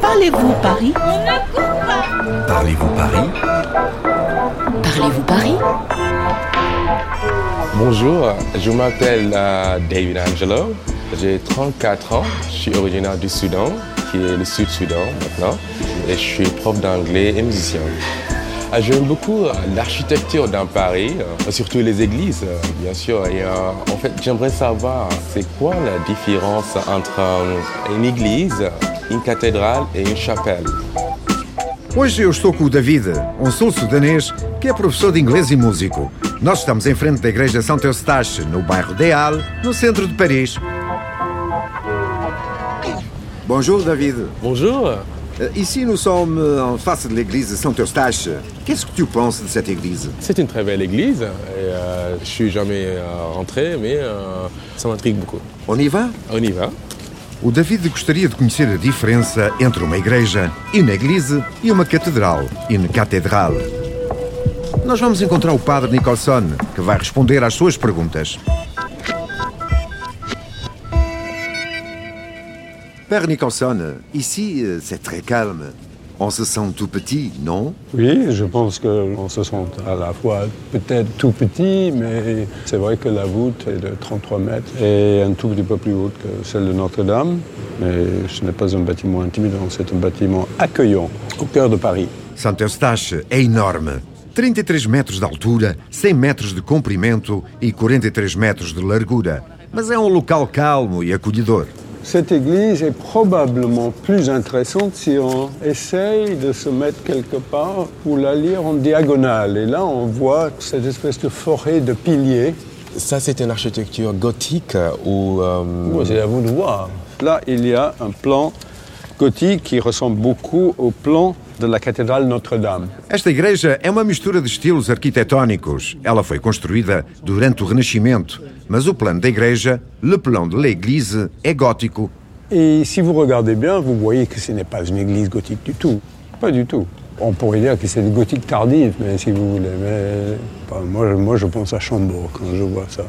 Parlez-vous Paris? Parlez-vous Paris? Parlez-vous Paris? Bonjour, je m'appelle euh, David Angelo. J'ai 34 ans. Je suis originaire du Soudan, qui est le Sud-Soudan maintenant. Et je suis prof d'anglais et musicien. Ah, J'aime beaucoup l'architecture dans Paris, euh, surtout les églises, euh, bien sûr. Et euh, en fait, j'aimerais savoir, c'est quoi la différence entre une église, une cathédrale et une chapelle? Hoje eu estou com o David, um sul-sudanês que é professor de inglês e músico. Nós estamos em frente da Igreja São Eustache, no bairro de Halles, no centro de Paris. Bonjour David. Bonjour. Ici nous sommes en face de l'église Saint Eustache. Qu'est-ce que tu penses de cette église C'est une très belle église. Et, euh, je suis jamais euh, rentré, mais euh, ça m'intrigue beaucoup. On y va On y va. O David gostaria de conhecer a diferença entre uma igreja, une église, e uma catedral, une cathédrale. Nós vamos encontrar o padre Nicholson, que vai responder às suas perguntas. Père Nicholson, ici, euh, c'est très calme. On se sent tout petit, non? Oui, je pense qu'on se sent à la fois peut-être tout petit, mais c'est vrai que la voûte est de 33 mètres et un tout petit peu plus haute que celle de Notre-Dame. Mais ce n'est pas un bâtiment intimidant, c'est un bâtiment accueillant au cœur de Paris. Saint Eustache é enorme. 33 metros de altura, 100 metros de comprimento e 43 metros de largura. Mas é um local calmo e acolhedor. Cette église est probablement plus intéressante si on essaye de se mettre quelque part pour la lire en diagonale. Et là, on voit cette espèce de forêt de piliers. Ça, c'est une architecture gothique ou... euh, c'est à vous de voir. Là, il y a un plan gothique qui ressemble beaucoup au plan de la cathédrale Notre-Dame. Esta igreja é uma mistura de estilos arquitetónicos. Ela foi construída durante o Renascimento, mas o plano da igreja, le plan de l'église, é gótico. Et si vous regardez bien, vous voyez que ce n'est pas une église gothique du tout. Pas du tout. On pourrait dire que c'est une gothique tardive, mais si vous voulez. Mais moi, je- moi, je pense à Chambord quand je vois ça.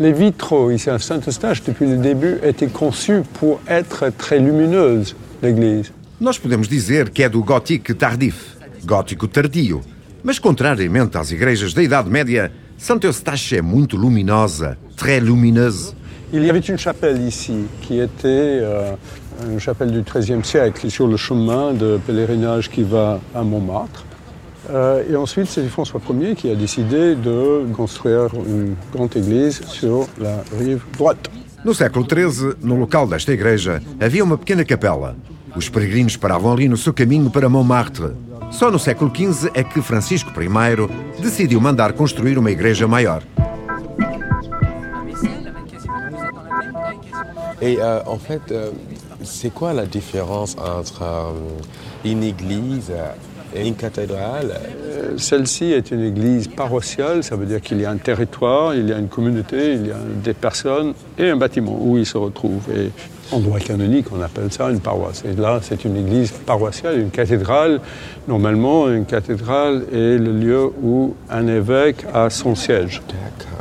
Les vitraux ici à Saint-Eustache, depuis le début, étaient conçus pour être très lumineuses, l'église. Nós podemos dizer que é do gótico tardif, gótico tardio. Mas, contrariamente às igrejas da Idade Média, Saint Eustache é muito luminosa, très lumineuse. Il y avait une chapelle ici qui était euh, une chapelle du XIIIe siècle sur le chemin de pèlerinage qui va à Montmartre. Euh, et ensuite, c'est François Ier qui a décidé de construire une grande église sur la rive droite. No século XIII, no local desta igreja, havia uma pequena capela. Os peregrinos paravam ali no seu caminho para Montmartre. Só no século XV é que Francisco I decidiu mandar construir uma igreja maior. Et euh, en fait, euh, c'est quoi la différence entre euh, une église et une cathédrale Euh, Celle-ci est une église paroissiale, ça veut dire qu'il y a un territoire, il y a une communauté, il y a des personnes et un bâtiment où ils se retrouvent. Et en droit canonique, on appelle ça une paroisse. Et là, c'est une église paroissiale, une cathédrale. Normalement, une cathédrale est le lieu où un évêque a son siège.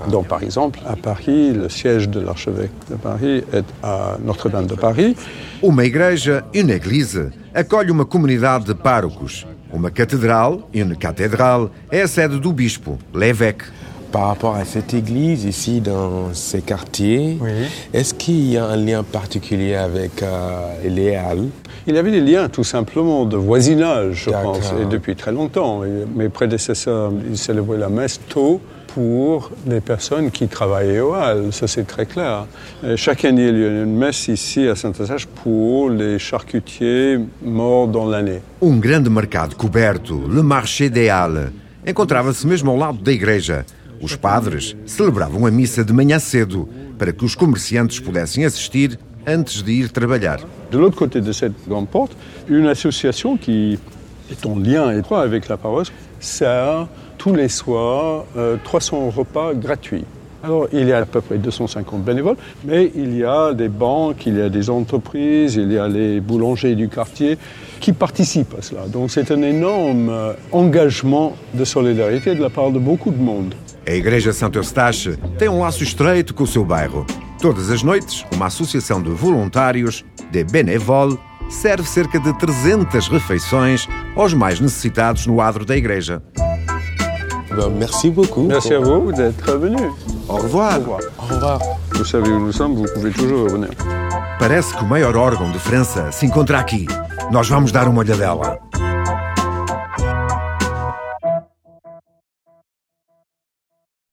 Donc, par exemple, à Paris, le siège de l'archevêque de Paris est à Notre-Dame de Paris. Uma igreja, une église, acolhe uma comunidade de párocos. Uma catedral, une cathédrale, é a sede do bispo, l'évêque. Par rapport à cette église ici dans ces quartiers, Oui. est-ce qu'il y a un lien particulier avec euh, les Halles? Il y avait des liens tout simplement de voisinage, je pense, et depuis très longtemps. Mes prédécesseurs, ils célébraient la messe tôt pour les personnes qui travaillaient au Halles, ça c'est très clair. Chaque année, il y a une messe ici à Saint-Eustache pour les charcutiers morts dans l'année. Um grande mercado coberto, Le Marché des Halles, encontrava-se mesmo ao lado da igreja. Os padres celebravam a missa de manhã cedo para que os comerciantes pudessem assistir antes de ir trabalhar. De l'autre côté de cette grande porte, une association qui est en lien étroit avec la paroisse sert tous les soirs euh, 300 repas gratuits. Alors, il y a à peu près 250 bénévoles, mais il y a des banques, il y a des entreprises, il y a les boulangers du quartier qui participent à cela. Donc, c'est un énorme euh, engagement de solidarité de la part de beaucoup de monde. A Igreja Santo Eustache tem um laço estreito com o seu bairro. Todas as noites, uma associação de voluntários, de bénévoles, serve cerca de 300 refeições aos mais necessitados no adro da igreja. Ben, merci beaucoup. Merci à vous d'être venu. Au revoir. Au revoir. Au revoir. Vous savez où nous sommes, vous pouvez toujours revenir. Parece que o maior órgão de França se encontra aqui. Nós vamos dar uma olhadela.